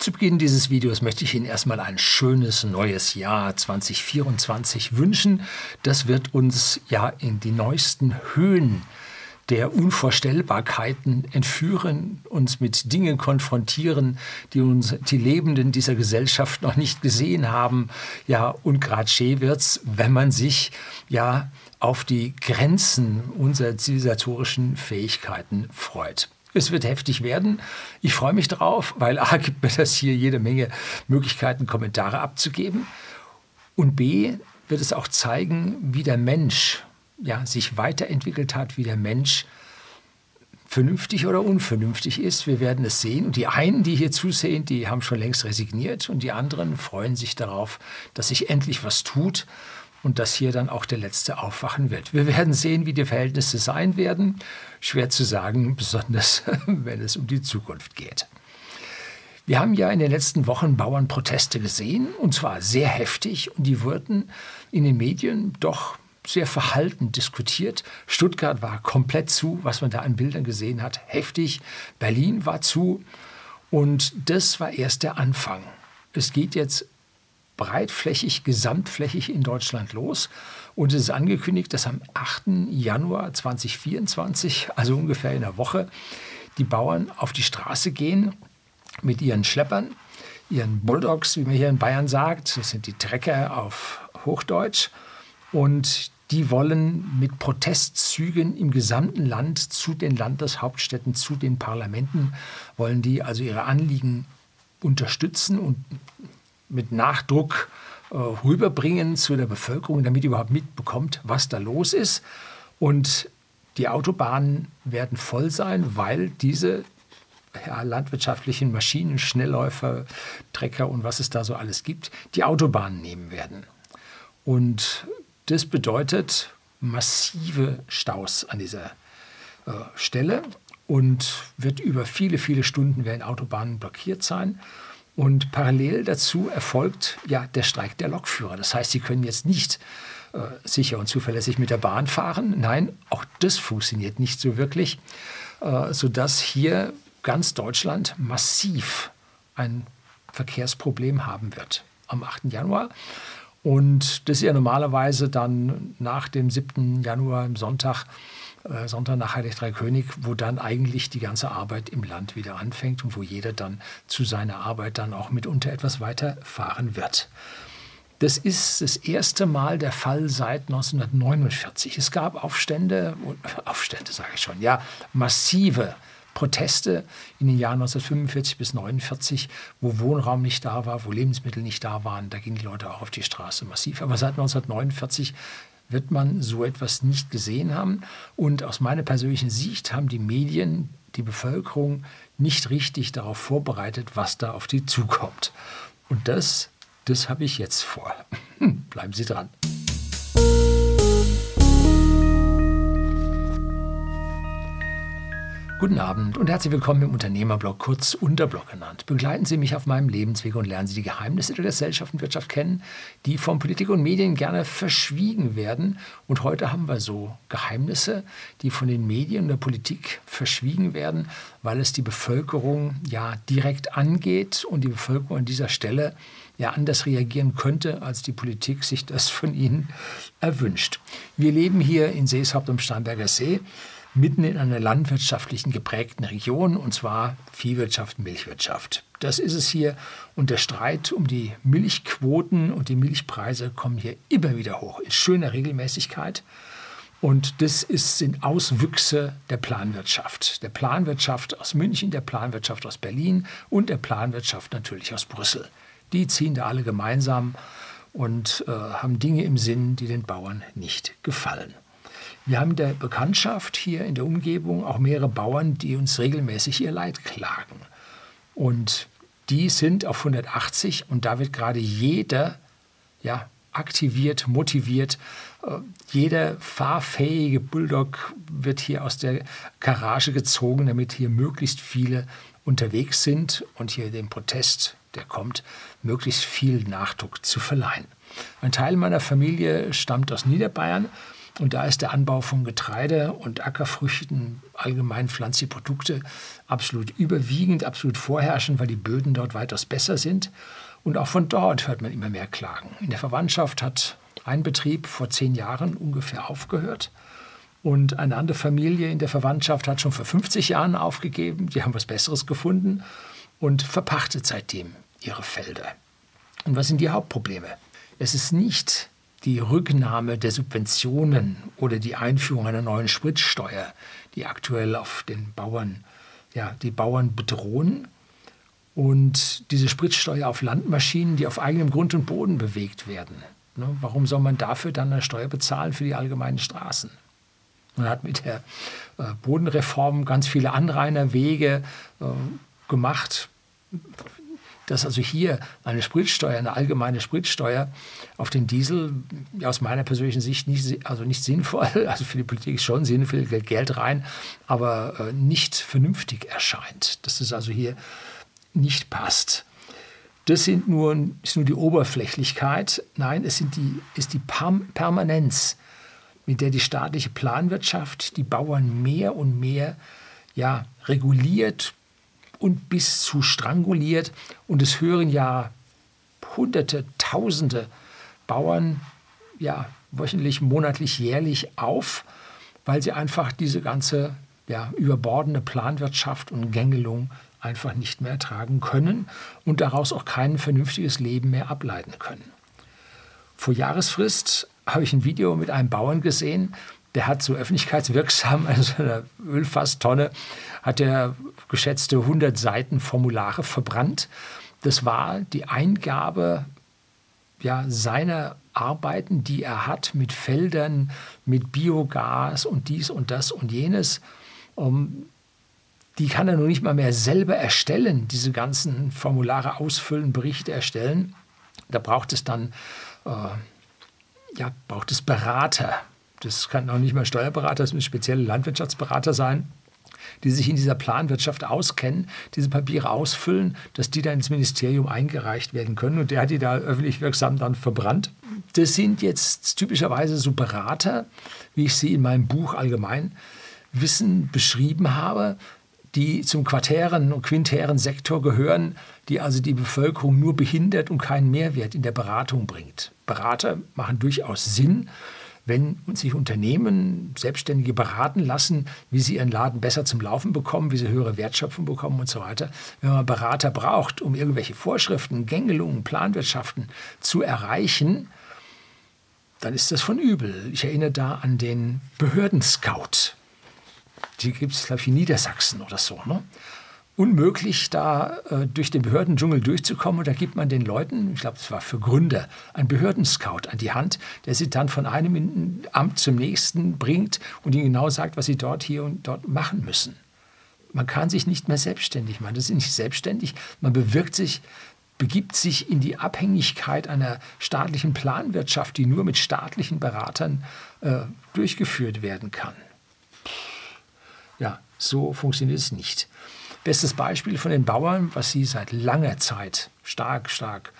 Zu Beginn dieses Videos möchte ich Ihnen erstmal ein schönes neues Jahr 2024 wünschen. Das wird uns ja in die neuesten Höhen der Unvorstellbarkeiten entführen, uns mit Dingen konfrontieren, die uns die Lebenden dieser Gesellschaft noch nicht gesehen haben. Ja, und gerade schee wird's, wenn man sich ja auf die Grenzen unserer zivilisatorischen Fähigkeiten freut. Es wird heftig werden. Ich freue mich drauf, weil A gibt mir das hier jede Menge Möglichkeiten, Kommentare abzugeben. Und B wird es auch zeigen, wie der Mensch ja, sich weiterentwickelt hat, wie der Mensch vernünftig oder unvernünftig ist. Wir werden es sehen. Und die einen, die hier zusehen, die haben schon längst resigniert und die anderen freuen sich darauf, dass sich endlich was tut und dass hier dann auch der letzte aufwachen wird. Wir werden sehen, wie die Verhältnisse sein werden. Schwer zu sagen, besonders wenn es um die Zukunft geht. Wir haben ja in den letzten Wochen Bauernproteste gesehen, und zwar sehr heftig, und die wurden in den Medien doch sehr verhalten diskutiert. Stuttgart war komplett zu, was man da an Bildern gesehen hat, heftig. Berlin war zu, und das war erst der Anfang. Es geht jetzt breitflächig, gesamtflächig in Deutschland los. Und es ist angekündigt, dass am 8. Januar 2024, also ungefähr in einer Woche, die Bauern auf die Straße gehen mit ihren Schleppern, ihren Bulldogs, wie man hier in Bayern sagt. Das sind die Trecker auf Hochdeutsch. Und die wollen mit Protestzügen im gesamten Land zu den Landeshauptstädten, zu den Parlamenten, wollen die also ihre Anliegen unterstützen und mit Nachdruck äh, rüberbringen zu der Bevölkerung, damit die überhaupt mitbekommt, was da los ist. Und die Autobahnen werden voll sein, weil diese ja, landwirtschaftlichen Maschinen, Schnellläufer, Trecker und was es da so alles gibt, die Autobahnen nehmen werden. Und das bedeutet massive Staus an dieser äh, Stelle und wird über viele, viele Stunden werden Autobahnen blockiert sein. Und parallel dazu erfolgt ja der Streik der Lokführer. Das heißt, sie können jetzt nicht äh, sicher und zuverlässig mit der Bahn fahren. Nein, auch das funktioniert nicht so wirklich, äh, sodass hier ganz Deutschland massiv ein Verkehrsproblem haben wird am 8. Januar. Und das ist ja normalerweise dann nach dem 7. Januar, im Sonntag, äh, Sonntag nach Heilig Drei König, wo dann eigentlich die ganze Arbeit im Land wieder anfängt und wo jeder dann zu seiner Arbeit dann auch mitunter etwas weiterfahren wird. Das ist das erste Mal der Fall seit 1949. Es gab Aufstände, Aufstände sage ich schon, ja, massive Proteste in den Jahren 1945 bis 1949, wo Wohnraum nicht da war, wo Lebensmittel nicht da waren. Da gingen die Leute auch auf die Straße massiv. Aber seit 1949 wird man so etwas nicht gesehen haben. Und aus meiner persönlichen Sicht haben die Medien die Bevölkerung nicht richtig darauf vorbereitet, was da auf die zukommt. Und das, das habe ich jetzt vor. Bleiben Sie dran. Guten Abend und herzlich willkommen im Unternehmerblog, kurz Unterblog genannt. Begleiten Sie mich auf meinem Lebensweg und lernen Sie die Geheimnisse der Gesellschaft und Wirtschaft kennen, die von Politik und Medien gerne verschwiegen werden. Und heute haben wir so Geheimnisse, die von den Medien und der Politik verschwiegen werden, weil es die Bevölkerung ja direkt angeht und die Bevölkerung an dieser Stelle ja anders reagieren könnte, als die Politik sich das von ihnen erwünscht. Wir leben hier in Seeshaupt am Starnberger See mitten in einer landwirtschaftlichen geprägten Region, und zwar Viehwirtschaft, Milchwirtschaft. Das ist es hier. Und der Streit um die Milchquoten und die Milchpreise kommen hier immer wieder hoch, in schöner Regelmäßigkeit. Und das ist, sind Auswüchse der Planwirtschaft. Der Planwirtschaft aus München, der Planwirtschaft aus Berlin und der Planwirtschaft natürlich aus Brüssel. Die ziehen da alle gemeinsam und äh, haben Dinge im Sinn, die den Bauern nicht gefallen. Wir haben in der Bekanntschaft hier in der Umgebung auch mehrere Bauern, die uns regelmäßig ihr Leid klagen. Und die sind auf 180 und da wird gerade jeder ja, aktiviert, motiviert. Äh, jeder fahrfähige Bulldog wird hier aus der Garage gezogen, damit hier möglichst viele unterwegs sind und hier dem Protest, der kommt, möglichst viel Nachdruck zu verleihen. Ein Teil meiner Familie stammt aus Niederbayern Und da ist der Anbau von Getreide und Ackerfrüchten, allgemein pflanzliche Produkte, absolut überwiegend, absolut vorherrschend, weil die Böden dort weitaus besser sind. Und auch von dort hört man immer mehr Klagen. In der Verwandtschaft hat ein Betrieb vor zehn Jahren ungefähr aufgehört. Und eine andere Familie in der Verwandtschaft hat schon vor 50 Jahren aufgegeben. Die haben was Besseres gefunden und verpachtet seitdem ihre Felder. Und was sind die Hauptprobleme? Es ist nicht die Rücknahme der Subventionen oder die Einführung einer neuen Spritsteuer, die aktuell auf den Bauern, ja, die Bauern bedrohen. Und diese Spritsteuer auf Landmaschinen, die auf eigenem Grund und Boden bewegt werden. Ne, warum soll man dafür dann eine Steuer bezahlen für die allgemeinen Straßen? Man hat mit der äh, Bodenreform ganz viele Anrainerwege äh, gemacht, dass also hier eine Spritsteuer, eine allgemeine Spritsteuer auf den Diesel aus meiner persönlichen Sicht nicht, also nicht sinnvoll, also für die Politik ist schon sinnvoll, Geld rein, aber äh, nicht vernünftig erscheint. Dass das also hier nicht passt. Das sind nur, ist nur die Oberflächlichkeit. Nein, es sind die, ist die Permanenz, mit der die staatliche Planwirtschaft die Bauern mehr und mehr ja, reguliert, und bis zu stranguliert. Und es hören ja Hunderte, Tausende Bauern ja wöchentlich, monatlich, jährlich auf, weil sie einfach diese ganze ja, überbordende Planwirtschaft und Gängelung einfach nicht mehr ertragen können und daraus auch kein vernünftiges Leben mehr ableiten können. Vor Jahresfrist habe ich ein Video mit einem Bauern gesehen, der hat so öffentlichkeitswirksam, also eine Ölfasstonne, hat er geschätzte 100 Seiten Formulare verbrannt. Das war die Eingabe ja, seiner Arbeiten, die er hat mit Feldern, mit Biogas und dies und das und jenes. Um, die kann er nur nicht mal mehr selber erstellen, diese ganzen Formulare ausfüllen, Berichte erstellen. Da braucht es dann äh, ja, braucht es Berater. Das kann auch nicht mal Steuerberater, das müssen spezielle Landwirtschaftsberater sein die sich in dieser Planwirtschaft auskennen, diese Papiere ausfüllen, dass die dann ins Ministerium eingereicht werden können. Und der hat die da öffentlich wirksam dann verbrannt. Das sind jetzt typischerweise so Berater, wie ich sie in meinem Buch allgemein Wissen beschrieben habe, die zum quartären und quintären Sektor gehören, die also die Bevölkerung nur behindert und keinen Mehrwert in der Beratung bringt. Berater machen durchaus Sinn, wenn sich Unternehmen, Selbstständige beraten lassen, wie sie ihren Laden besser zum Laufen bekommen, wie sie höhere Wertschöpfung bekommen und so weiter. Wenn man Berater braucht, um irgendwelche Vorschriften, Gängelungen, Planwirtschaften zu erreichen, dann ist das von übel. Ich erinnere da an den Behördenscout. Die gibt es, glaube ich, in Niedersachsen oder so. Ne? Unmöglich, da äh, durch den Behördendschungel durchzukommen. Und da gibt man den Leuten, ich glaube, das war für Gründer, einen Behördenscout an die Hand, der sie dann von einem Amt zum nächsten bringt und ihnen genau sagt, was sie dort, hier und dort machen müssen. Man kann sich nicht mehr selbstständig machen. Das ist nicht selbstständig. Man bewirkt sich, begibt sich in die Abhängigkeit einer staatlichen Planwirtschaft, die nur mit staatlichen Beratern äh, durchgeführt werden kann. Ja, so funktioniert es nicht. Bestes Beispiel von den Bauern, was sie seit langer Zeit stark, stark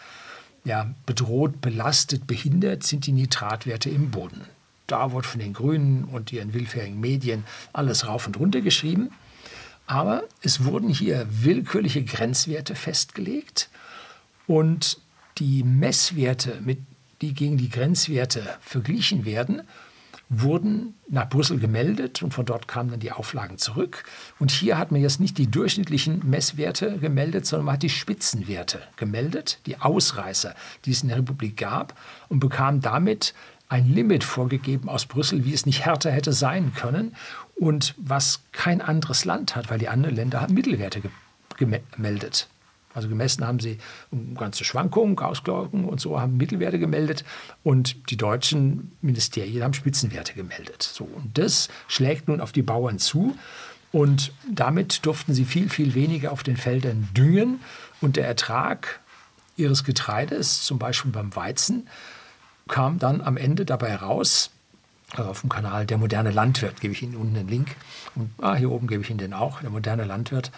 ja, bedroht, belastet, behindert, sind die Nitratwerte im Boden. Da wird von den Grünen und ihren willfährigen Medien alles rauf und runter geschrieben. Aber es wurden hier willkürliche Grenzwerte festgelegt und die Messwerte, mit, die gegen die Grenzwerte verglichen werden, wurden nach Brüssel gemeldet und von dort kamen dann die Auflagen zurück. Und hier hat man jetzt nicht die durchschnittlichen Messwerte gemeldet, sondern man hat die Spitzenwerte gemeldet, die Ausreißer, die es in der Republik gab und bekam damit ein Limit vorgegeben aus Brüssel, wie es nicht härter hätte sein können und was kein anderes Land hat, weil die anderen Länder haben Mittelwerte gemeldet. Also gemessen haben sie ganze Schwankungen, Ausglocken und so, haben Mittelwerte gemeldet und die deutschen Ministerien haben Spitzenwerte gemeldet. So, und das schlägt nun auf die Bauern zu und damit durften sie viel, viel weniger auf den Feldern düngen und der Ertrag ihres Getreides, zum Beispiel beim Weizen, kam dann am Ende dabei raus, also auf dem Kanal Der moderne Landwirt, gebe ich Ihnen unten den Link und ah, hier oben gebe ich Ihnen den auch, der moderne Landwirt,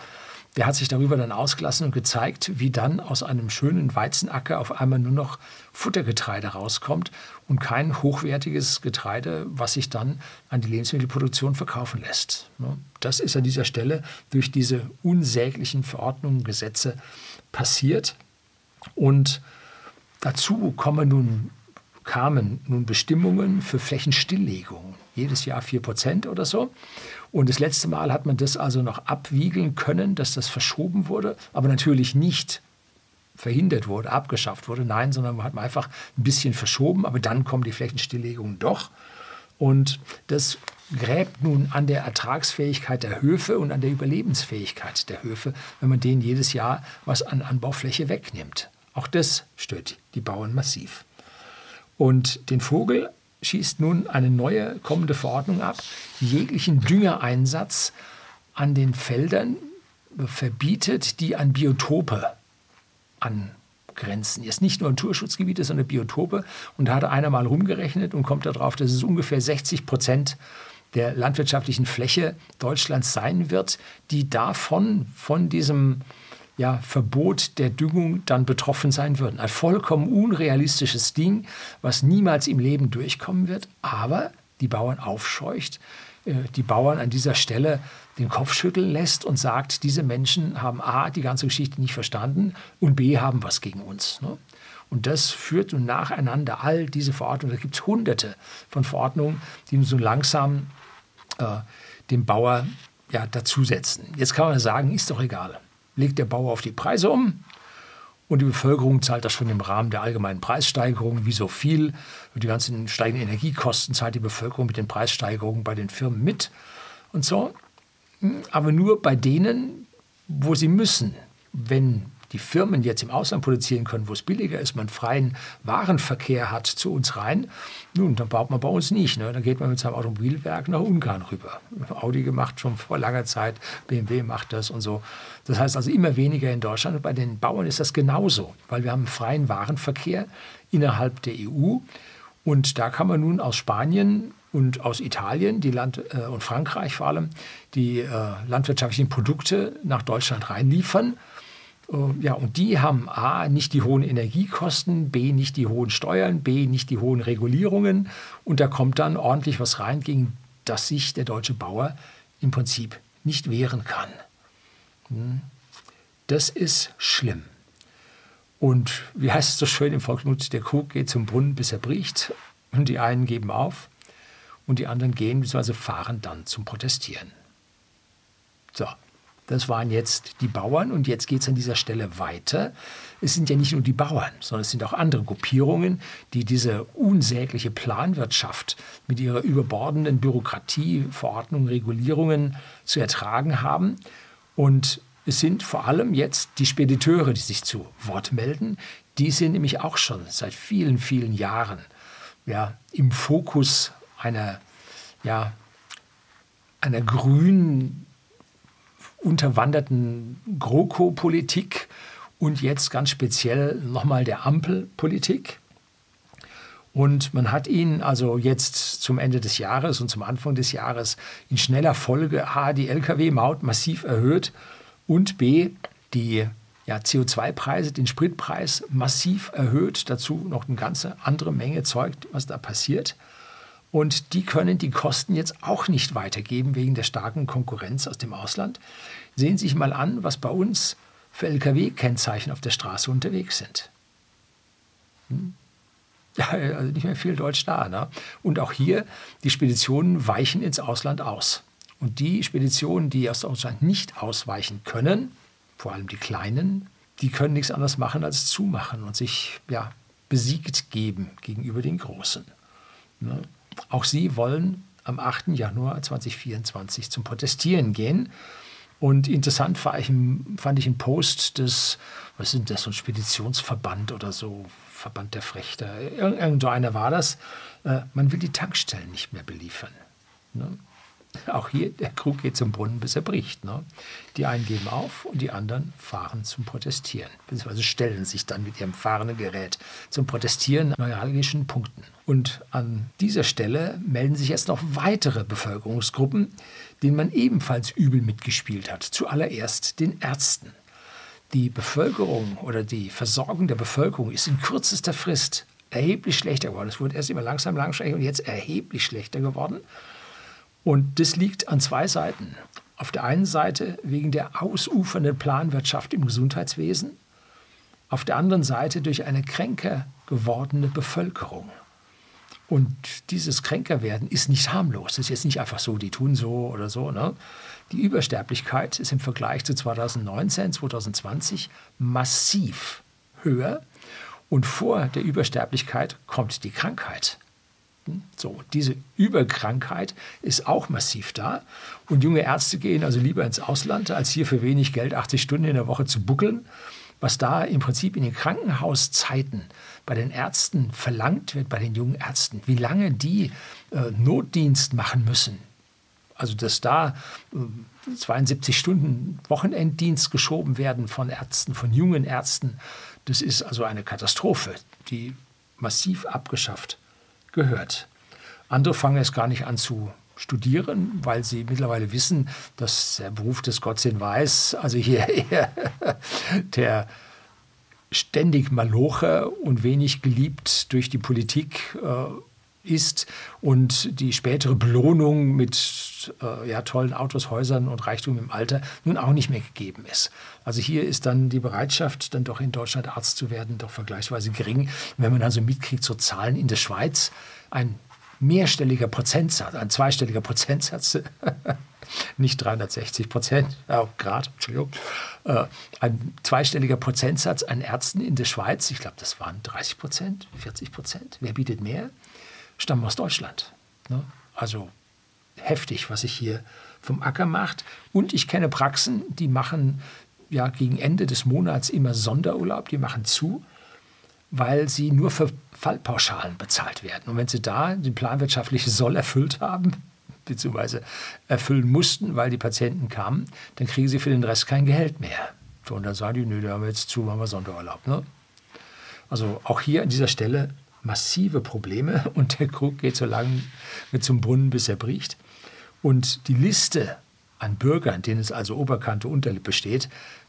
der hat sich darüber dann ausgelassen und gezeigt, wie dann aus einem schönen Weizenacker auf einmal nur noch Futtergetreide rauskommt und kein hochwertiges Getreide, was sich dann an die Lebensmittelproduktion verkaufen lässt. Ne? Das ist an dieser Stelle durch diese unsäglichen Verordnungen, Gesetze passiert. Und dazu kommen nun, kamen nun Bestimmungen für Flächenstilllegung. Jedes Jahr 4 Prozent oder so. Und das letzte Mal hat man das also noch abwiegeln können, dass das verschoben wurde, aber natürlich nicht verhindert wurde, abgeschafft wurde. Nein, sondern man hat einfach ein bisschen verschoben, aber dann kommen die Flächenstilllegungen doch. Und das gräbt nun an der Ertragsfähigkeit der Höfe und an der Überlebensfähigkeit der Höfe, wenn man denen jedes Jahr was an Anbaufläche wegnimmt. Auch das stört die Bauern massiv. Und den Vogel schießt nun eine neue kommende Verordnung ab, jeglichen Düngereinsatz an den Feldern verbietet, die an Biotope angrenzen. Jetzt nicht nur Naturschutzgebiete, sondern Biotope. Und da hat einer mal rumgerechnet und kommt darauf, dass es ungefähr 60 Prozent der landwirtschaftlichen Fläche Deutschlands sein wird, die davon, von diesem ja, Verbot der Düngung dann betroffen sein würden. Ein vollkommen unrealistisches Ding, was niemals im Leben durchkommen wird, aber die Bauern aufscheucht, äh, die Bauern an dieser Stelle den Kopf schütteln lässt und sagt, diese Menschen haben A, die ganze Geschichte nicht verstanden und B, haben was gegen uns. Ne? Und das führt nun nacheinander all diese Verordnungen. Da gibt es hunderte von Verordnungen, die so langsam äh, dem Bauer ja, dazusetzen. Jetzt kann man sagen, ist doch egal legt der Bauer auf die Preise um und die Bevölkerung zahlt das schon im Rahmen der allgemeinen Preissteigerung. Wie so viel, die ganzen steigenden Energiekosten zahlt die Bevölkerung mit den Preissteigerungen bei den Firmen mit und so. Aber nur bei denen, wo sie müssen. Wenn die Firmen jetzt im Ausland produzieren können, wo es billiger ist, man freien Warenverkehr hat zu uns rein, nun, dann baut man bei uns nicht. Ne? Dann geht man mit seinem Automobilwerk nach Ungarn rüber. Audi gemacht schon vor langer Zeit, BMW macht das und so. Das heißt also immer weniger in Deutschland. Und bei den Bauern ist das genauso, weil wir haben freien Warenverkehr innerhalb der EU. Und da kann man nun aus Spanien und aus Italien die Land äh, und Frankreich vor allem die äh, landwirtschaftlichen Produkte nach Deutschland reinliefern ja, und die haben A, nicht die hohen Energiekosten, B, nicht die hohen Steuern, B, nicht die hohen Regulierungen. Und da kommt dann ordentlich was rein, gegen das sich der deutsche Bauer im Prinzip nicht wehren kann. Hm. Das ist schlimm. Und wie heißt es so schön im Volksmund, der Krug geht zum Brunnen, bis er bricht. Und die einen geben auf und die anderen gehen bzw. fahren dann zum Protestieren. So, das waren jetzt die Bauern und jetzt geht es an dieser Stelle weiter. Es sind ja nicht nur die Bauern, sondern es sind auch andere Gruppierungen, die diese unsägliche Planwirtschaft mit ihrer überbordenden Bürokratie, Verordnungen, Regulierungen zu ertragen haben. Und es sind vor allem jetzt die Spediteure, die sich zu Wort melden. Die sind nämlich auch schon seit vielen, vielen Jahren ja, im Fokus einer, ja, einer grünen unterwanderten GroKo-Politik und jetzt ganz speziell nochmal der Ampelpolitik. Und man hat ihn also jetzt zum Ende des Jahres und zum Anfang des Jahres in schneller Folge A, die Lkw-Maut massiv erhöht und B, die ja, CO2-Preise, den Spritpreis massiv erhöht. Dazu noch eine ganze andere Menge Zeug, was da passiert. Und die können die Kosten jetzt auch nicht weitergeben wegen der starken Konkurrenz aus dem Ausland. Sehen Sie sich mal an, was bei uns für Lkw-Kennzeichen auf der Straße unterwegs sind. Hm? Ja, also nicht mehr viel Deutsch da. Ne? Und auch hier, die Speditionen weichen ins Ausland aus. Und die Speditionen, die aus Deutschland nicht ausweichen können, vor allem die kleinen, die können nichts anderes machen als zumachen und sich ja, besiegt geben gegenüber den großen. Ne? Auch sie wollen am 8. Januar 2024 zum Protestieren gehen. Und interessant fand ich, fand ich einen Post des, was ist das, so ein Speditionsverband oder so, Verband der Frechter, irgendeiner war das. Äh, man will die Tankstellen nicht mehr beliefern. Ne? Auch hier, der Krug geht zum Brunnen, bis er bricht. Ne? Die einen geben auf und die anderen fahren zum Protestieren, beziehungsweise stellen sich dann mit ihrem fahrenden Gerät zum Protestieren an neuralgischen Punkten. Und an dieser Stelle melden sich jetzt noch weitere Bevölkerungsgruppen, denen man ebenfalls übel mitgespielt hat. Zuallererst den Ärzten. Die Bevölkerung oder die Versorgung der Bevölkerung ist in kürzester Frist erheblich schlechter geworden. Es wurde erst immer langsam, langsam und jetzt erheblich schlechter geworden. Und das liegt an zwei Seiten. Auf der einen Seite wegen der ausufernden Planwirtschaft im Gesundheitswesen, auf der anderen Seite durch eine kränker gewordene Bevölkerung. Und dieses Kränkerwerden ist nicht harmlos. Das ist jetzt nicht einfach so, die tun so oder so. Ne? Die Übersterblichkeit ist im Vergleich zu 2019, 2020 massiv höher. Und vor der Übersterblichkeit kommt die Krankheit. So, diese Überkrankheit ist auch massiv da. Und junge Ärzte gehen also lieber ins Ausland, als hier für wenig Geld 80 Stunden in der Woche zu buckeln. Was da im Prinzip in den Krankenhauszeiten bei den Ärzten verlangt wird, bei den jungen Ärzten, wie lange die äh, Notdienst machen müssen. Also, dass da äh, 72 Stunden Wochenenddienst geschoben werden von Ärzten, von jungen Ärzten, das ist also eine Katastrophe, die massiv abgeschafft gehört. Andere fangen es gar nicht an zu studieren, weil sie mittlerweile wissen, dass der Beruf des Gottsinn weiß, also hier eher der ständig Maloche und wenig geliebt durch die Politik äh, ist und die spätere Belohnung mit äh, ja, tollen Autos, Häusern und Reichtum im Alter nun auch nicht mehr gegeben ist. Also hier ist dann die Bereitschaft, dann doch in Deutschland Arzt zu werden, doch vergleichsweise gering. wenn man also mitkriegt, so Zahlen in der Schweiz, ein mehrstelliger Prozentsatz, ein zweistelliger Prozentsatz, nicht 360 Prozent, oh, Grad, Entschuldigung, äh, ein zweistelliger Prozentsatz an Ärzten in der Schweiz, ich glaube, das waren 30 Prozent, 40 Prozent, wer bietet mehr? stammen aus Deutschland. Ne? Also heftig, was sich hier vom Acker macht. Und ich kenne Praxen, die machen ja gegen Ende des Monats immer Sonderurlaub, die machen zu, weil sie nur für Fallpauschalen bezahlt werden. Und wenn sie da den planwirtschaftlichen Soll erfüllt haben, beziehungsweise erfüllen mussten, weil die Patienten kamen, dann kriegen sie für den Rest kein Geld mehr. Und dann sagen die, nö, da haben wir jetzt zu, machen wir Sonderurlaub. Ne? Also auch hier an dieser Stelle massive Probleme und der Krug geht so lange mit zum Brunnen, bis er bricht. Und die Liste an Bürgern, denen es also Oberkante, Unterlippe steht,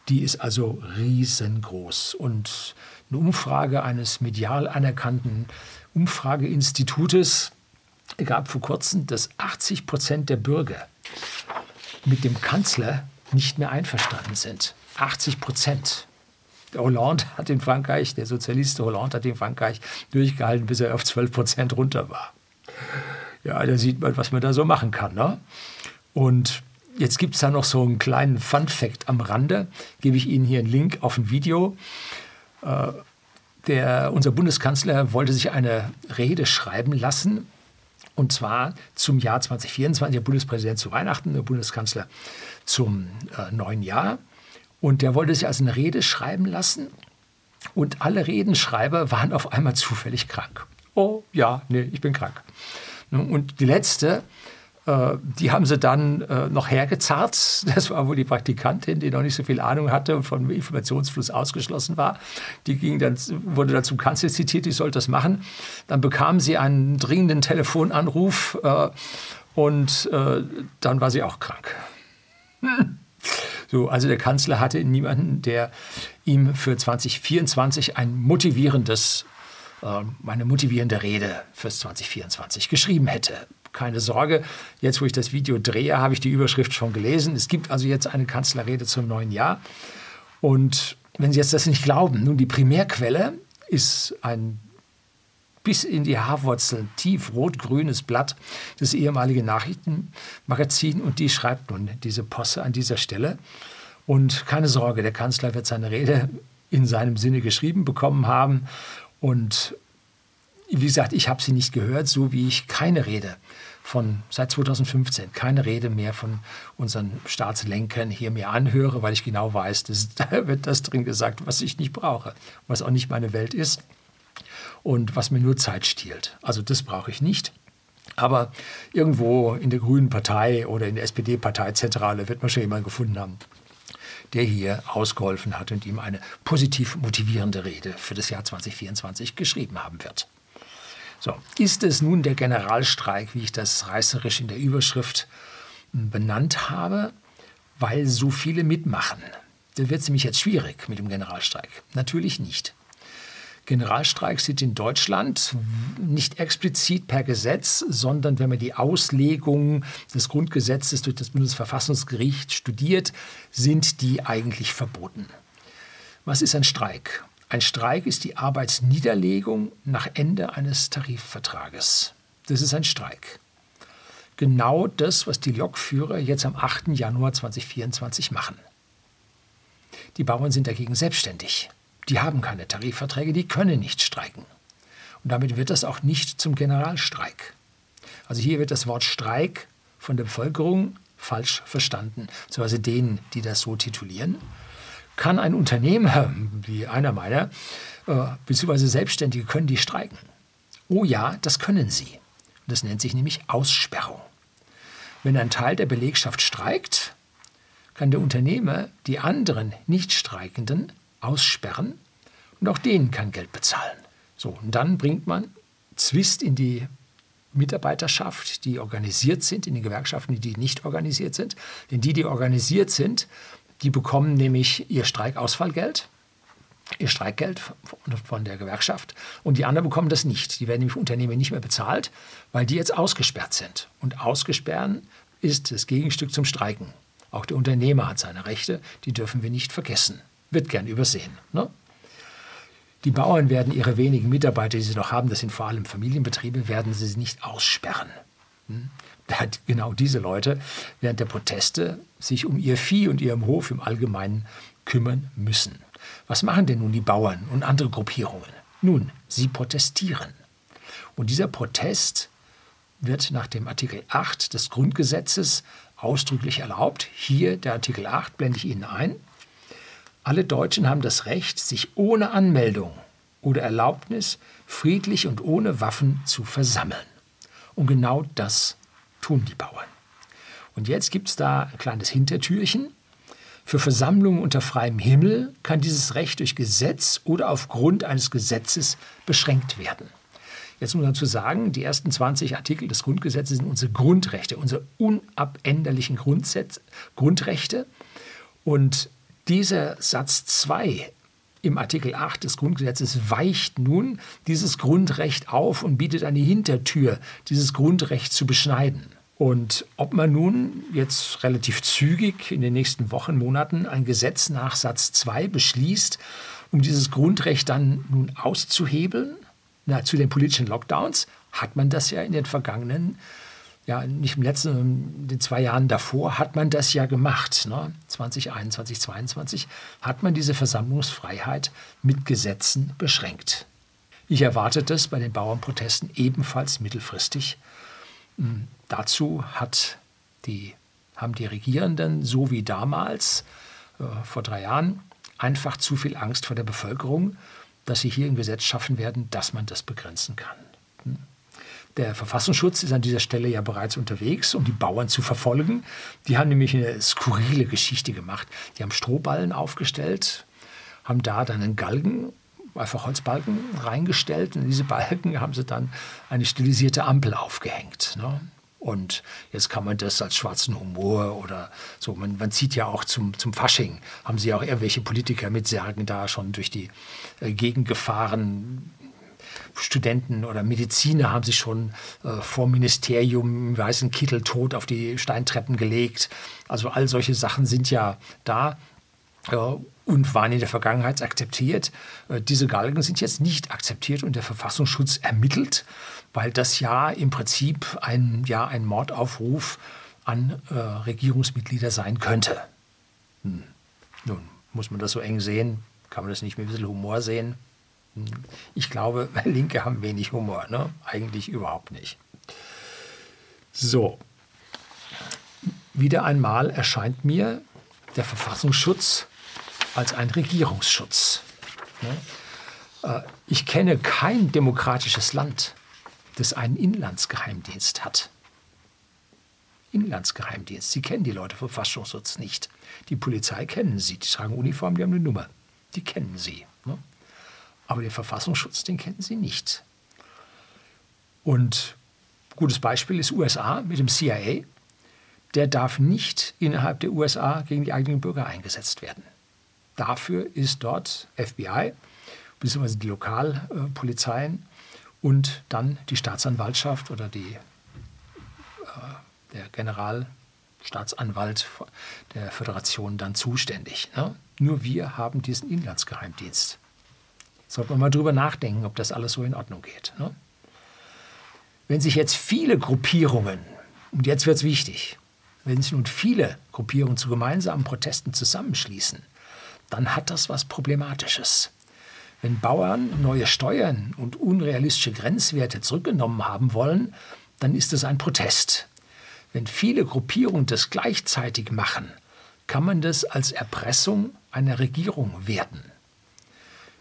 die ist also riesengroß. Und eine Umfrage eines medial anerkannten Umfrageinstitutes gab vor kurzem, dass 80 Prozent der Bürger mit dem Kanzler nicht mehr einverstanden sind. 80 Prozent. Der Hollande hat in Frankreich, der Sozialist Hollande hat in Frankreich durchgehalten, bis er auf 12 Prozent runter war. Ja, da sieht man, was man da so machen kann. Ne? Und jetzt gibt es da noch so einen kleinen Fun-Fact am Rande. Gebe ich Ihnen hier einen Link auf ein Video. Äh, der, unser Bundeskanzler wollte sich eine Rede schreiben lassen. Und zwar zum Jahr 2024, der Bundespräsident zu Weihnachten, der Bundeskanzler zum äh, neuen Jahr. Und der wollte sich also eine Rede schreiben lassen. Und alle Redenschreiber waren auf einmal zufällig krank. Oh ja, nee, ich bin krank. Und die letzte, äh, die haben sie dann äh, noch hergezarrt. Das war wohl die Praktikantin, die noch nicht so viel Ahnung hatte und vom Informationsfluss ausgeschlossen war. Die ging dann, wurde dann zum Kanzler zitiert, die sollte das machen. Dann bekam sie einen dringenden Telefonanruf äh, und dann war sie auch krank. So, also der Kanzler hatte niemanden, der ihm für 2024 ein motivierendes, äh, eine motivierende Rede fürs 2024 geschrieben hätte. Keine Sorge, jetzt wo ich das Video drehe, habe ich die Überschrift schon gelesen. Es gibt also jetzt eine Kanzlerrede zum neuen Jahr. Und wenn Sie jetzt das nicht glauben, nun die Primärquelle ist ein bis in die Haarwurzeln tief rot-grünes Blatt, das ehemalige Nachrichtenmagazin. Und die schreibt nun diese Posse an dieser Stelle. Und keine Sorge, der Kanzler wird seine Rede in seinem Sinne geschrieben bekommen haben. Und wie gesagt, ich habe sie nicht gehört, so wie ich keine Rede von seit 2015 keine Rede mehr von unseren Staatslenkern hier mehr anhöre, weil ich genau weiß, dass, da wird das drin gesagt, was ich nicht brauche, was auch nicht meine Welt ist und was mir nur Zeit stiehlt. Also das brauche ich nicht. Aber irgendwo in der Grünen Partei oder in der SPD-Parteizentrale wird man schon jemanden gefunden haben, der hier ausgeholfen hat und ihm eine positiv motivierende Rede für das Jahr 2024 geschrieben haben wird. So, ist es nun der Generalstreik, wie ich das reißerisch in der Überschrift hm, benannt habe, weil so viele mitmachen? Dann wird es nämlich jetzt schwierig mit dem Generalstreik. Natürlich nicht. Generalstreiks sind in Deutschland nicht explizit per Gesetz, sondern wenn man die Auslegung des Grundgesetzes durch das Bundesverfassungsgericht studiert, sind die eigentlich verboten. Was ist ein Streik? Ein Streik ist die Arbeitsniederlegung nach Ende eines Tarifvertrages. Das ist ein Streik. Genau das, was die Lokführer jetzt am 8. Januar 2024 machen. Die Bauern sind dagegen selbstständig. Die haben keine Tarifverträge, die können nicht streiken. Und damit wird das auch nicht zum Generalstreik. Also hier wird das Wort Streik von der Bevölkerung falsch verstanden, beziehungsweise denen, die das so titulieren. Kann ein Unternehmer, wie einer meiner, äh, beziehungsweise Selbstständige, können die streiken? Oh ja, das können sie. Das nennt sich nämlich Aussperrung. Wenn ein Teil der Belegschaft streikt, kann der Unternehmer die anderen Nichtstreikenden aussperren und auch denen kein Geld bezahlen. So, und dann bringt man Zwist in die Mitarbeiterschaft, die organisiert sind, in den Gewerkschaften, die nicht organisiert sind. Denn die, die organisiert sind, die bekommen nämlich ihr Streikausfallgeld, ihr Streikgeld von der Gewerkschaft und die anderen bekommen das nicht. Die werden nämlich Unternehmen nicht mehr bezahlt, weil die jetzt ausgesperrt sind. Und ausgesperren ist das Gegenstück zum Streiken. Auch der Unternehmer hat seine Rechte, die dürfen wir nicht vergessen wird gern übersehen. Ne? Die Bauern werden ihre wenigen Mitarbeiter, die sie noch haben, das sind vor allem Familienbetriebe, werden sie nicht aussperren. Hm? Genau diese Leute während der Proteste sich um ihr Vieh und ihrem Hof im Allgemeinen kümmern müssen. Was machen denn nun die Bauern und andere Gruppierungen? Nun, sie protestieren. Und dieser Protest wird nach dem Artikel 8 des Grundgesetzes ausdrücklich erlaubt. Hier der Artikel 8 blende ich Ihnen ein. Alle Deutschen haben das Recht, sich ohne Anmeldung oder Erlaubnis friedlich und ohne Waffen zu versammeln. Und genau das tun die Bauern. Und jetzt gibt es da ein kleines Hintertürchen. Für Versammlungen unter freiem Himmel kann dieses Recht durch Gesetz oder aufgrund eines Gesetzes beschränkt werden. Jetzt muss man dazu sagen, die ersten 20 Artikel des Grundgesetzes sind unsere Grundrechte, unsere unabänderlichen Grundrechte. Und dieser Satz 2 im Artikel 8 des Grundgesetzes weicht nun dieses Grundrecht auf und bietet eine Hintertür, dieses Grundrecht zu beschneiden. Und ob man nun jetzt relativ zügig in den nächsten Wochen, Monaten ein Gesetz nach Satz 2 beschließt, um dieses Grundrecht dann nun auszuhebeln, na, zu den politischen Lockdowns, hat man das ja in den vergangenen ja, nicht im letzten, in den zwei Jahren davor hat man das ja gemacht. Ne? 2021, 2022 hat man diese Versammlungsfreiheit mit Gesetzen beschränkt. Ich erwarte das bei den Bauernprotesten ebenfalls mittelfristig. Hm, dazu hat die, haben die Regierenden, so wie damals, äh, vor drei Jahren, einfach zu viel Angst vor der Bevölkerung, dass sie hier ein Gesetz schaffen werden, dass man das begrenzen kann. Der Verfassungsschutz ist an dieser Stelle ja bereits unterwegs, um die Bauern zu verfolgen. Die haben nämlich eine skurrile Geschichte gemacht. Die haben Strohballen aufgestellt, haben da dann einen Galgen, einfach Holzbalken reingestellt. Und in diese Balken haben sie dann eine stilisierte Ampel aufgehängt. Ne? Und jetzt kann man das als schwarzen Humor oder so, man, man zieht ja auch zum, zum Fasching, haben sie auch irgendwelche Politiker mit Särgen da schon durch die äh, Gegend gefahren, Studenten oder Mediziner haben sich schon äh, vor Ministerium im weißen Kittel tot auf die Steintreppen gelegt. Also all solche Sachen sind ja da äh, und waren in der Vergangenheit akzeptiert. Äh, diese Galgen sind jetzt nicht akzeptiert und der Verfassungsschutz ermittelt, weil das ja im Prinzip ein, ja, ein Mordaufruf an äh, Regierungsmitglieder sein könnte. Hm. Nun, muss man das so eng sehen? Kann man das nicht mit ein bisschen Humor sehen? Ich glaube, Linke haben wenig Humor, ne? eigentlich überhaupt nicht. So, wieder einmal erscheint mir der Verfassungsschutz als ein Regierungsschutz. Ne? Äh, ich kenne kein demokratisches Land, das einen Inlandsgeheimdienst hat. Inlandsgeheimdienst. Sie kennen die Leute vom Verfassungsschutz nicht. Die Polizei kennen sie. Die tragen Uniform, die haben eine Nummer. Die kennen sie. Aber den Verfassungsschutz, den kennen sie nicht. Und gutes Beispiel ist USA mit dem CIA. Der darf nicht innerhalb der USA gegen die eigenen Bürger eingesetzt werden. Dafür ist dort FBI beziehungsweise die Lokalpolizeien und dann die Staatsanwaltschaft oder die, äh, der Generalstaatsanwalt der Föderation dann zuständig. Ne? Nur wir haben diesen Inlandsgeheimdienst. Sollte man mal drüber nachdenken, ob das alles so in Ordnung geht. Ne? Wenn sich jetzt viele Gruppierungen, und jetzt wird es wichtig, wenn sich nun viele Gruppierungen zu gemeinsamen Protesten zusammenschließen, dann hat das was Problematisches. Wenn Bauern neue Steuern und unrealistische Grenzwerte zurückgenommen haben wollen, dann ist es ein Protest. Wenn viele Gruppierungen das gleichzeitig machen, kann man das als Erpressung einer Regierung werten.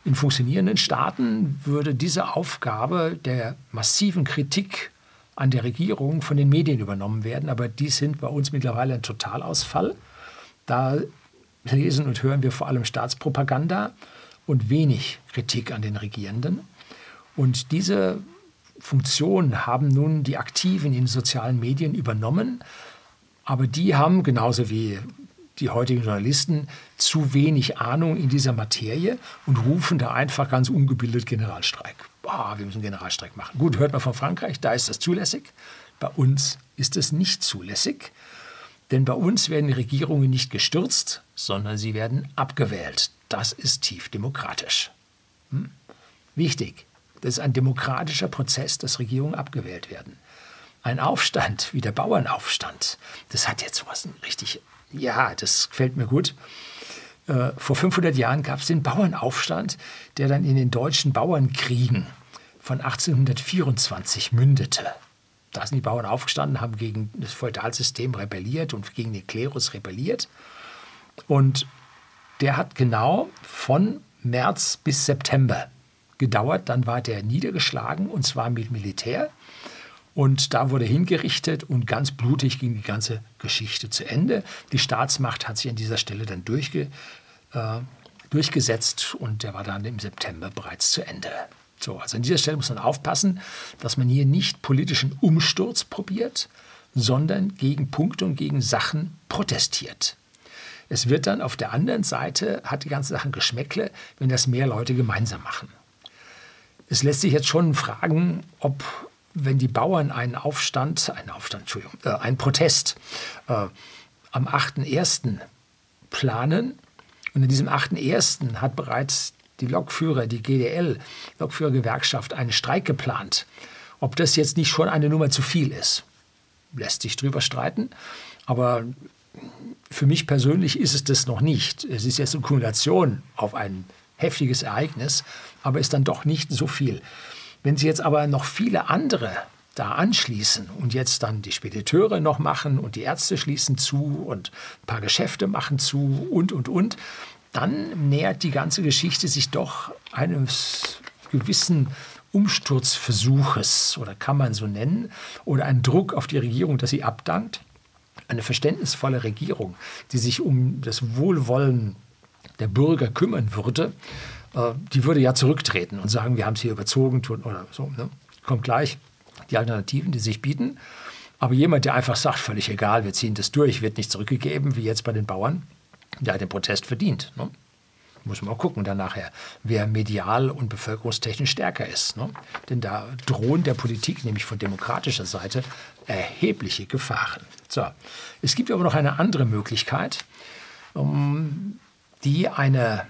In funktionierenden Staaten würde diese Aufgabe der massiven Kritik an der Regierung von den Medien übernommen werden, aber die sind bei uns mittlerweile ein Totalausfall. Da lesen und hören wir vor allem Staatspropaganda und wenig Kritik an den Regierenden. Und diese Funktion haben nun die Aktiven in sozialen Medien übernommen, aber die haben genauso wie die heutigen Journalisten zu wenig Ahnung in dieser Materie und rufen da einfach ganz ungebildet Generalstreik. Boah, wir müssen Generalstreik machen. Gut, hört man von Frankreich, da ist das zulässig. Bei uns ist es nicht zulässig. Denn bei uns werden Regierungen nicht gestürzt, sondern sie werden abgewählt. Das ist tief demokratisch. Hm? Wichtig, das ist ein demokratischer Prozess, dass Regierungen abgewählt werden. Ein Aufstand wie der Bauernaufstand, das hat jetzt was richtig, ja, das gefällt mir gut. Äh, vor 500 Jahren gab es den Bauernaufstand, der dann in den deutschen Bauernkriegen von 1824 mündete. Da sind die Bauern aufgestanden, haben gegen das Feudalsystem rebelliert und gegen den Klerus rebelliert. Und der hat genau von März bis September gedauert. Dann war der niedergeschlagen und zwar mit Militär. Und da wurde hingerichtet und ganz blutig ging die ganze Geschichte zu Ende. Die Staatsmacht hat sich an dieser Stelle dann durchge, äh, durchgesetzt und der war dann im September bereits zu Ende. So, also an dieser Stelle muss man aufpassen, dass man hier nicht politischen Umsturz probiert, sondern gegen Punkte und gegen Sachen protestiert. Es wird dann auf der anderen Seite, hat die ganze Sache Geschmäckle, wenn das mehr Leute gemeinsam machen. Es lässt sich jetzt schon fragen, ob, wenn die Bauern einen Aufstand, einen Aufstand, Entschuldigung, äh, einen Protest äh, am 8.1. planen und in diesem 8.1. hat bereits die Lokführer, die GDL, Lokführergewerkschaft, einen Streik geplant. Ob das jetzt nicht schon eine Nummer zu viel ist, lässt sich drüber streiten. Aber für mich persönlich ist es das noch nicht. Es ist jetzt eine Kumulation auf ein heftiges Ereignis, aber ist dann doch nicht so viel. Wenn Sie jetzt aber noch viele andere da anschließen und jetzt dann die Spediteure noch machen und die Ärzte schließen zu und ein paar Geschäfte machen zu und, und, und, dann nähert die ganze Geschichte sich doch eines gewissen Umsturzversuches oder kann man so nennen oder einen Druck auf die Regierung, dass sie abdankt. Eine verständnisvolle Regierung, die sich um das Wohlwollen der Bürger kümmern würde, die würde ja zurücktreten und sagen, wir haben es hier überzogen oder so. Ne? Kommt gleich die Alternativen, die sich bieten. Aber jemand, der einfach sagt, völlig egal, wir ziehen das durch, wird nicht zurückgegeben, wie jetzt bei den Bauern, der den Protest verdient. Ne? Muss man auch gucken dann nachher, wer medial und bevölkerungstechnisch stärker ist. Ne? Denn da drohen der Politik, nämlich von demokratischer Seite, erhebliche Gefahren. So. Es gibt aber noch eine andere Möglichkeit, um, die eine,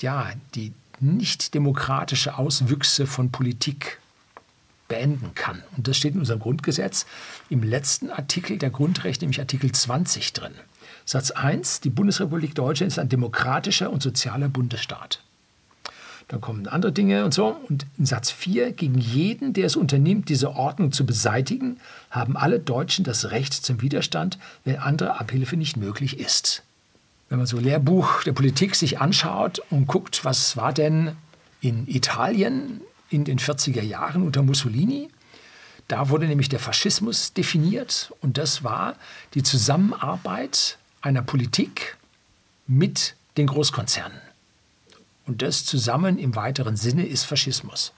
ja, die nicht demokratische Auswüchse von Politik beenden kann. Und das steht in unserem Grundgesetz im letzten Artikel der Grundrechte, nämlich Artikel 20 drin. Satz 1, die Bundesrepublik Deutschland ist ein demokratischer und sozialer Bundesstaat. Dann kommen andere Dinge und so. Und in Satz 4, gegen jeden, der es unternimmt, diese Ordnung zu beseitigen, haben alle Deutschen das Recht zum Widerstand, wenn andere Abhilfe nicht möglich ist. Wenn man so Lehrbuch der Politik sich anschaut und guckt, was war denn in Italien in den 40er Jahren unter Mussolini, Da wurde nämlich der Faschismus definiert und das war die Zusammenarbeit einer Politik mit den Großkonzernen. Und das zusammen im weiteren Sinne ist Faschismus.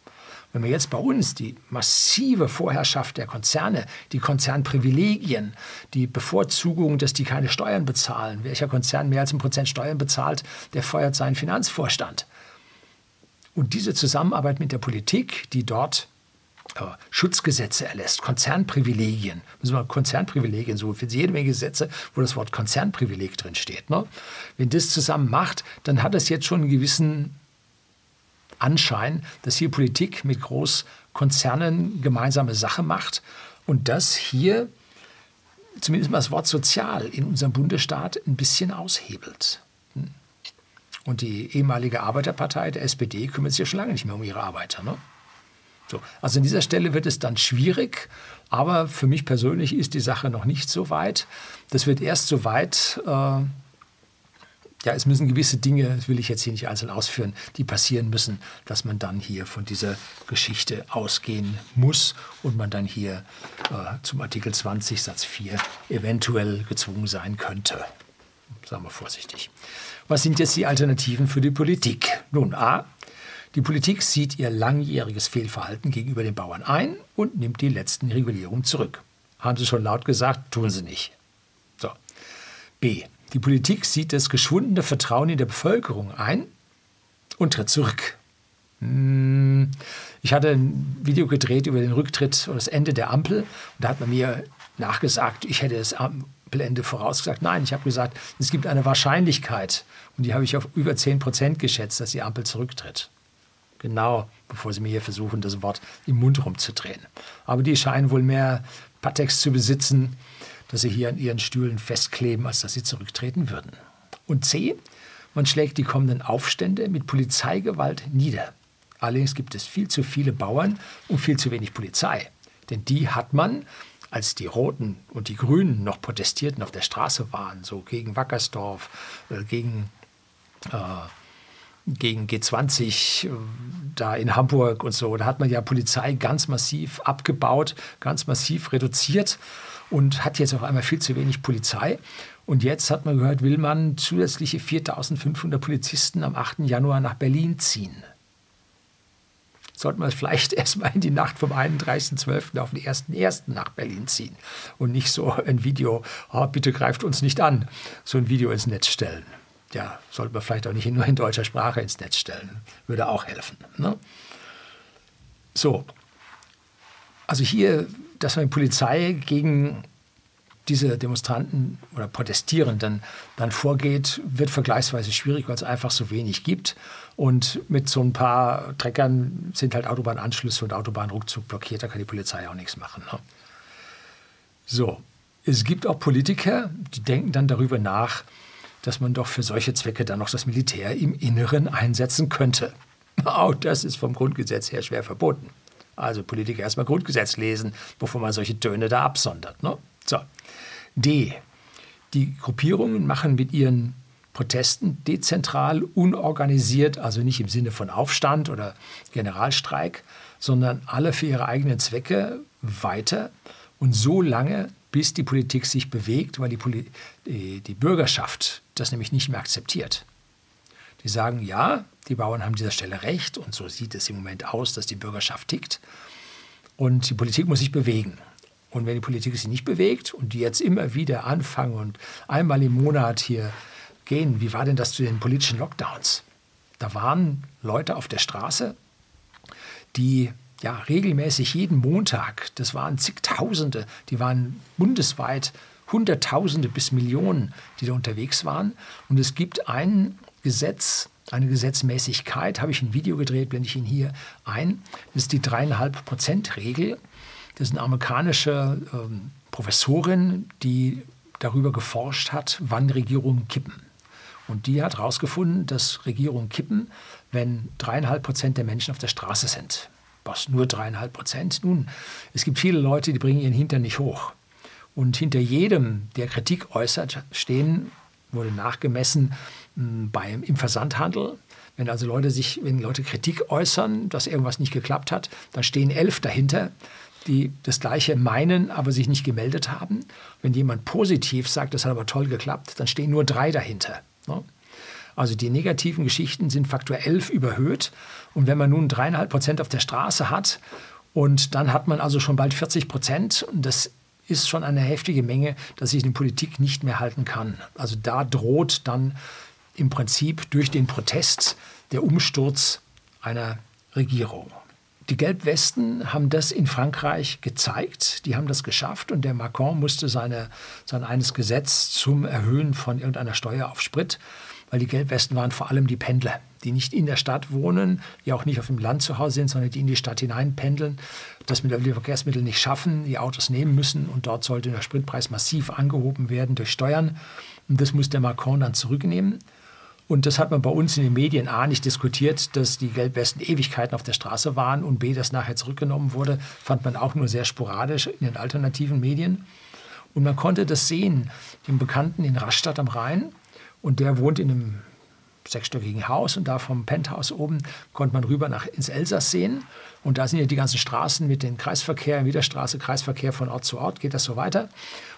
Wenn wir jetzt bei uns die massive Vorherrschaft der Konzerne, die Konzernprivilegien, die Bevorzugung, dass die keine Steuern bezahlen, welcher Konzern mehr als ein Prozent Steuern bezahlt, der feuert seinen Finanzvorstand. Und diese Zusammenarbeit mit der Politik, die dort äh, Schutzgesetze erlässt, Konzernprivilegien, müssen wir Konzernprivilegien suchen, für jede Menge Gesetze, wo das Wort Konzernprivileg drin steht. Ne? Wenn das zusammen macht, dann hat das jetzt schon einen gewissen Anschein, dass hier Politik mit Großkonzernen gemeinsame Sache macht und das hier zumindest mal das Wort sozial in unserem Bundesstaat ein bisschen aushebelt. Hm? Und die ehemalige Arbeiterpartei, der SPD, kümmert sich ja schon lange nicht mehr um ihre Arbeiter. Ne? So, also an dieser Stelle wird es dann schwierig, aber für mich persönlich ist die Sache noch nicht so weit. Das wird erst so weit, äh, ja, es müssen gewisse Dinge, das will ich jetzt hier nicht einzeln ausführen, die passieren müssen, dass man dann hier von dieser Geschichte ausgehen muss und man dann hier äh, zum Artikel 20 Satz 4 eventuell gezwungen sein könnte. Sagen wir vorsichtig. Was sind jetzt die Alternativen für die Politik? Nun, a, die Politik sieht ihr langjähriges Fehlverhalten gegenüber den Bauern ein und nimmt die letzten Regulierungen zurück. Haben sie schon laut gesagt, tun sie nicht. So. B. Die Politik sieht das geschwundene Vertrauen in der Bevölkerung ein und tritt zurück. Hm, ich hatte ein Video gedreht über den Rücktritt oder das Ende der Ampel und da hat man mir nachgesagt, ich hätte das Ampelende vorausgesagt. Nein, ich habe gesagt, es gibt eine Wahrscheinlichkeit und die habe ich auf über 10 Prozent geschätzt, dass die Ampel zurücktritt. Genau, bevor Sie mir hier versuchen, das Wort im Mund rumzudrehen. Aber die scheinen wohl mehr Patex zu besitzen, dass sie hier an ihren Stühlen festkleben, als dass sie zurücktreten würden. Und C, man schlägt die kommenden Aufstände mit Polizeigewalt nieder. Allerdings gibt es viel zu viele Bauern und viel zu wenig Polizei. Denn die hat man, als die Roten und die Grünen noch protestierten, auf der Straße waren, so gegen Wackersdorf, äh, gegen, äh, gegen G20 äh, da in Hamburg und so, da hat man ja Polizei ganz massiv abgebaut, ganz massiv reduziert und hat jetzt auf einmal viel zu wenig Polizei. Und jetzt hat man gehört, will man zusätzliche 4500 Polizisten am 8. Januar nach Berlin ziehen sollte man vielleicht erstmal in die Nacht vom 31.12. auf den 1.1. nach Berlin ziehen und nicht so ein Video, oh, bitte greift uns nicht an, so ein Video ins Netz stellen. Ja, sollte man vielleicht auch nicht nur in deutscher Sprache ins Netz stellen. Würde auch helfen. Ne? So, also hier, dass man die Polizei gegen diese Demonstranten oder Protestierenden dann vorgeht, wird vergleichsweise schwierig, weil es einfach so wenig gibt. Und mit so ein paar Treckern sind halt Autobahnanschlüsse und Autobahnrückzug blockiert, da kann die Polizei auch nichts machen. Ne? So, es gibt auch Politiker, die denken dann darüber nach, dass man doch für solche Zwecke dann noch das Militär im Inneren einsetzen könnte. Auch das ist vom Grundgesetz her schwer verboten. Also Politiker erstmal Grundgesetz lesen, bevor man solche Töne da absondert. Ne? So. D. Die Gruppierungen machen mit ihren Protesten dezentral, unorganisiert, also nicht im Sinne von Aufstand oder Generalstreik, sondern alle für ihre eigenen Zwecke weiter und so lange, bis die Politik sich bewegt, weil die, Poli die, die Bürgerschaft das nämlich nicht mehr akzeptiert. Die sagen, ja, die Bauern haben dieser Stelle recht und so sieht es im Moment aus, dass die Bürgerschaft tickt und die Politik muss sich bewegen. Und wenn die Politik sich nicht bewegt und die jetzt immer wieder anfangen und einmal im Monat hier gehen, wie war denn das zu den politischen Lockdowns? Da waren Leute auf der Straße, die ja regelmäßig jeden Montag, das waren zigtausende, die waren bundesweit Hunderttausende bis Millionen, die da unterwegs waren. Und es gibt ein Gesetz, eine Gesetzmäßigkeit, habe ich ein Video gedreht, blende ich Ihnen hier ein. Das ist die dreieinhalb Prozent Regel. Das ist eine amerikanische ähm, Professorin, die darüber geforscht hat, wann Regierungen kippen. Und die hat herausgefunden, dass Regierungen kippen, wenn dreieinhalb Prozent der Menschen auf der Straße sind. Was, nur dreieinhalb Prozent? Nun, es gibt viele Leute, die bringen ihren Hintern nicht hoch. Und hinter jedem, der Kritik äußert, stehen, wurde nachgemessen, beim, im Versandhandel. Wenn also Leute sich, wenn Leute Kritik äußern, dass irgendwas nicht geklappt hat, dann stehen elf dahinter die das Gleiche meinen, aber sich nicht gemeldet haben. Wenn jemand positiv sagt, das hat aber toll geklappt, dann stehen nur drei dahinter. Ne? Also die negativen Geschichten sind Faktor 11 überhöht. Und wenn man nun dreieinhalb Prozent auf der Straße hat und dann hat man also schon bald 40 Prozent, und das ist schon eine heftige Menge, dass sich die Politik nicht mehr halten kann. Also da droht dann im Prinzip durch den Protest der Umsturz einer Regierung. Die Gelbwesten haben das in Frankreich gezeigt, die haben das geschafft und der Macron musste seine, sein eines Gesetz zum Erhöhen von irgendeiner Steuer auf Sprit, weil die Gelbwesten waren vor allem die Pendler, die nicht in der Stadt wohnen, die auch nicht auf dem Land zu Hause sind, sondern die in die Stadt hinein pendeln, das mit öffentlichen Verkehrsmitteln nicht schaffen, die Autos nehmen müssen und dort sollte der Spritpreis massiv angehoben werden durch Steuern. Und das muss der Macron dann zurücknehmen. Und das hat man bei uns in den Medien A nicht diskutiert, dass die Gelbwesten Ewigkeiten auf der Straße waren und B, dass nachher zurückgenommen wurde, fand man auch nur sehr sporadisch in den alternativen Medien. Und man konnte das sehen, den Bekannten in Rastatt am Rhein. Und der wohnt in einem sechsstöckigen Haus und da vom Penthouse oben konnte man rüber nach, ins Elsass sehen. Und da sind ja die ganzen Straßen mit dem Kreisverkehr, Widerstraße, Kreisverkehr von Ort zu Ort, geht das so weiter.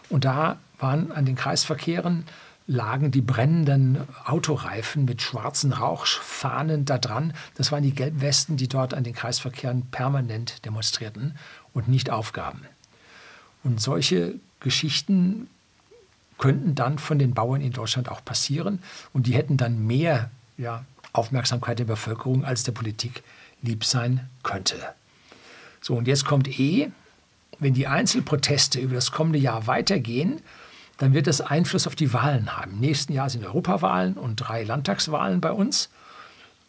Und da waren an den Kreisverkehren lagen die brennenden Autoreifen mit schwarzen Rauchfahnen da dran. Das waren die Gelbwesten, die dort an den Kreisverkehren permanent demonstrierten und nicht aufgaben. Und solche Geschichten könnten dann von den Bauern in Deutschland auch passieren und die hätten dann mehr ja, Aufmerksamkeit der Bevölkerung als der Politik lieb sein könnte. So, und jetzt kommt eh, wenn die Einzelproteste über das kommende Jahr weitergehen, dann wird das Einfluss auf die Wahlen haben. Im nächsten Jahr sind Europawahlen und drei Landtagswahlen bei uns.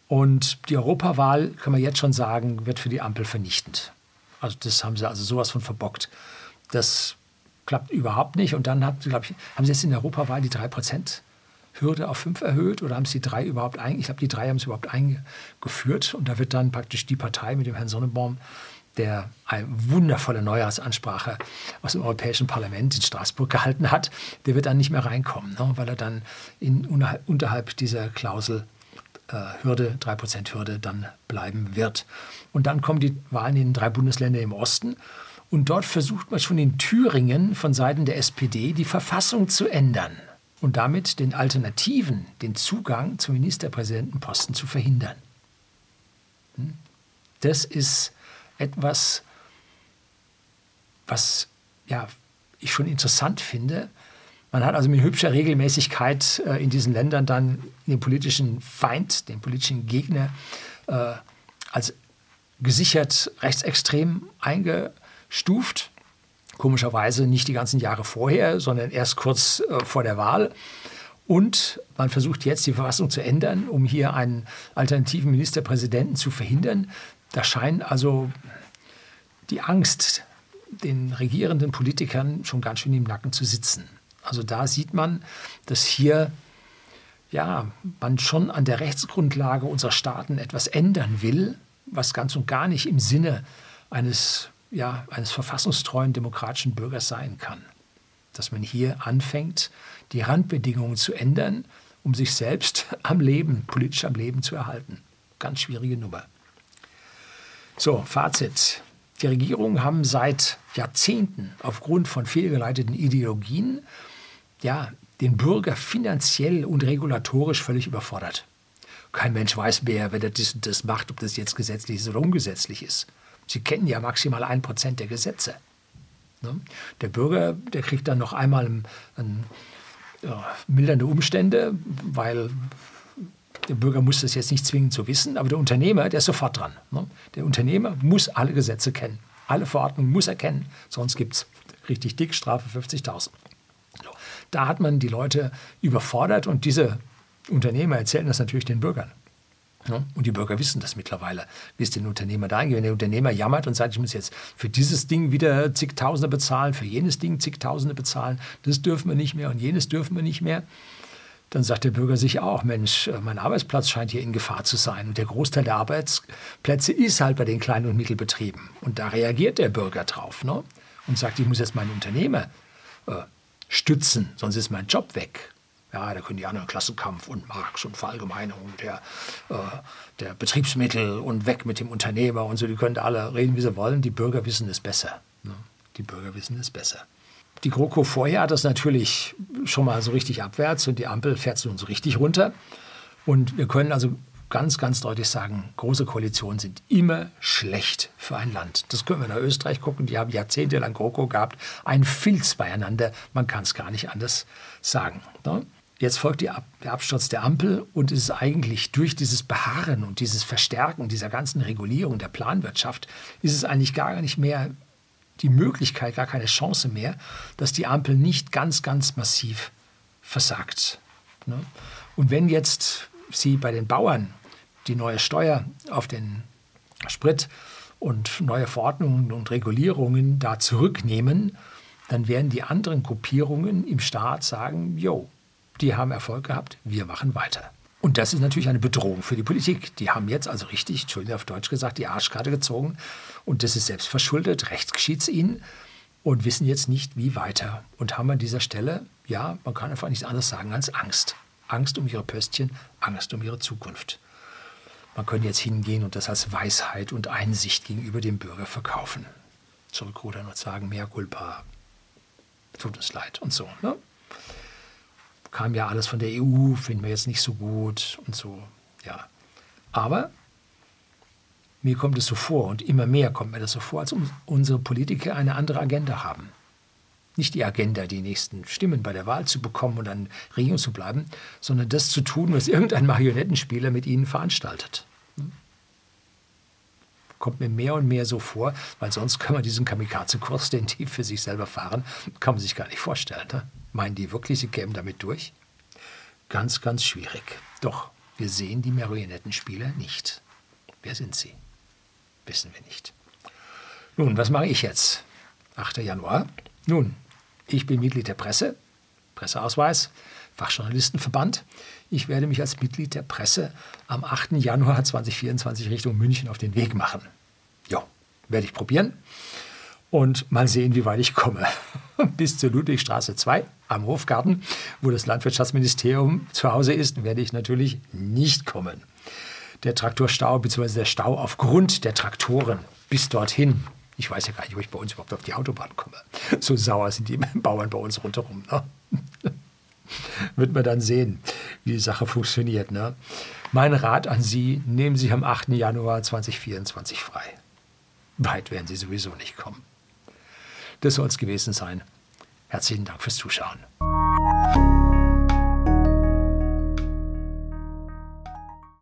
Und die Europawahl, kann man jetzt schon sagen, wird für die Ampel vernichtend. Also das haben sie also sowas von verbockt. Das klappt überhaupt nicht. Und dann haben sie, ich, haben sie jetzt in der Europawahl die 3% Hürde auf 5 erhöht oder haben sie die drei überhaupt eingeführt? Ich glaube, die drei haben sie überhaupt eingeführt. Und da wird dann praktisch die Partei mit dem Herrn Sonnenbaum der eine wundervolle Neujahrsansprache aus dem Europäischen Parlament in Straßburg gehalten hat, der wird dann nicht mehr reinkommen, ne, weil er dann in, unterhalb dieser Klausel äh, Hürde, 3% Hürde dann bleiben wird. Und dann kommen die Wahlen in drei Bundesländer im Osten. Und dort versucht man schon in Thüringen von Seiten der SPD die Verfassung zu ändern und damit den Alternativen den Zugang zum Ministerpräsidentenposten zu verhindern. Hm? Das ist etwas, was ja, ich schon interessant finde. Man hat also mit hübscher Regelmäßigkeit äh, in diesen Ländern dann den politischen Feind, den politischen Gegner äh, als gesichert rechtsextrem eingestuft. Komischerweise nicht die ganzen Jahre vorher, sondern erst kurz äh, vor der Wahl. Und man versucht jetzt die Verfassung zu ändern, um hier einen alternativen Ministerpräsidenten zu verhindern. Da scheint also die Angst den regierenden Politikern schon ganz schön im Nacken zu sitzen. Also da sieht man, dass hier ja, man schon an der Rechtsgrundlage unserer Staaten etwas ändern will, was ganz und gar nicht im Sinne eines, ja, eines verfassungstreuen demokratischen Bürgers sein kann. Dass man hier anfängt, die Randbedingungen zu ändern, um sich selbst am Leben, politisch am Leben zu erhalten. Ganz schwierige Nummer. So, Fazit. Die Regierungen haben seit Jahrzehnten aufgrund von fehlgeleiteten Ideologien ja, den Bürger finanziell und regulatorisch völlig überfordert. Kein Mensch weiß mehr, wer das und das macht, ob das jetzt gesetzlich ist oder ungesetzlich ist. Sie kennen ja maximal ein Prozent der Gesetze. Ne? Der Bürger, der kriegt dann noch einmal ein, ein, ja, mildernde Umstände, weil der Bürger muss das jetzt nicht zwingend so wissen, aber der Unternehmer, der ist sofort dran. Ne? Der Unternehmer muss alle Gesetze kennen. Alle Verordnungen muss er kennen, sonst gibt es richtig dick Strafe 50.000. So. Da hat man die Leute überfordert und diese Unternehmer erzählen das natürlich den Bürgern. Ne? Und die Bürger wissen das mittlerweile, wie es den Unternehmer da eingeht. Wenn der Unternehmer jammert und sagt, ich muss jetzt für dieses Ding wieder zigtausende bezahlen, für jenes Ding zigtausende bezahlen, das dürfen wir nicht mehr und jenes dürfen wir nicht mehr, dann sagt der Bürger sich auch, Mensch, äh, mein Arbeitsplatz scheint hier in Gefahr zu sein. Und der Großteil der Arbeitsplätze ist halt bei den kleinen und Mittelbetrieben. Und da reagiert der Bürger drauf ne? und sagt, ich muss jetzt meinen Unternehmer äh, stützen, sonst ist mein Job weg. Ja, da können die anderen Klassenkampf und Marx und Verallgemeinerung der, äh, der Betriebsmittel und weg mit dem Unternehmer und so, die können alle reden, wie sie wollen. Die Bürger wissen es besser. Die Bürger wissen es besser. Die GroKo vorher hat das natürlich schon mal so richtig abwärts und die Ampel fährt es nun so richtig runter. Und wir können also ganz, ganz deutlich sagen, große Koalitionen sind immer schlecht für ein Land. Das können wir nach Österreich gucken, die haben jahrzehntelang GroKo gehabt, ein Filz beieinander, man kann es gar nicht anders sagen. Ne? Jetzt folgt Ab der Absturz der Ampel und es ist eigentlich durch dieses Beharren und dieses Verstärken dieser ganzen Regulierung der Planwirtschaft, ist es eigentlich gar nicht mehr die Möglichkeit, gar keine Chance mehr, dass die Ampel nicht ganz, ganz massiv versagt. Ne? Und wenn jetzt Sie bei den Bauern die neue Steuer auf den Sprit und neue Verordnungen und Regulierungen da zurücknehmen, dann werden die anderen Gruppierungen im Staat sagen, jo, die haben Erfolg gehabt, wir machen weiter. Und das ist natürlich eine Bedrohung für die Politik. Die haben jetzt also richtig, Entschuldigung auf Deutsch gesagt, die Arschkarte gezogen. Und das ist selbst verschuldet, rechts geschieht es ihnen und wissen jetzt nicht, wie weiter. Und haben an dieser Stelle, ja, man kann einfach nichts anderes sagen als Angst. Angst um ihre Pöstchen, Angst um ihre Zukunft. Man könnte jetzt hingehen und das als Weisheit und Einsicht gegenüber dem Bürger verkaufen. Zurückrudern und sagen, mehr Culpa, tut uns leid und so. Ne? Kam ja alles von der EU, finden wir jetzt nicht so gut und so. Ja. Aber mir kommt es so vor und immer mehr kommt mir das so vor, als ob unsere Politiker eine andere Agenda haben. Nicht die Agenda, die nächsten Stimmen bei der Wahl zu bekommen und an Regierung zu bleiben, sondern das zu tun, was irgendein Marionettenspieler mit ihnen veranstaltet. Kommt mir mehr und mehr so vor, weil sonst kann man diesen Kamikaze-Kurs, den die für sich selber fahren, kann man sich gar nicht vorstellen. Ne? Meinen die wirklich, sie kämen damit durch? Ganz, ganz schwierig. Doch, wir sehen die Marionettenspieler nicht. Wer sind sie? Wissen wir nicht. Nun, was mache ich jetzt? 8. Januar. Nun, ich bin Mitglied der Presse, Presseausweis, Fachjournalistenverband. Ich werde mich als Mitglied der Presse am 8. Januar 2024 Richtung München auf den Weg machen. Ja, werde ich probieren und mal sehen, wie weit ich komme. Bis zur Ludwigstraße 2 am Hofgarten, wo das Landwirtschaftsministerium zu Hause ist, werde ich natürlich nicht kommen. Der Traktorstau bzw. der Stau aufgrund der Traktoren bis dorthin ich weiß ja gar nicht, ob ich bei uns überhaupt auf die Autobahn komme. So sauer sind die Bauern bei uns rundherum. Ne? Wird man dann sehen, wie die Sache funktioniert. Ne? Mein Rat an Sie, nehmen Sie am 8. Januar 2024 frei. Weit werden Sie sowieso nicht kommen. Das soll es gewesen sein. Herzlichen Dank fürs Zuschauen.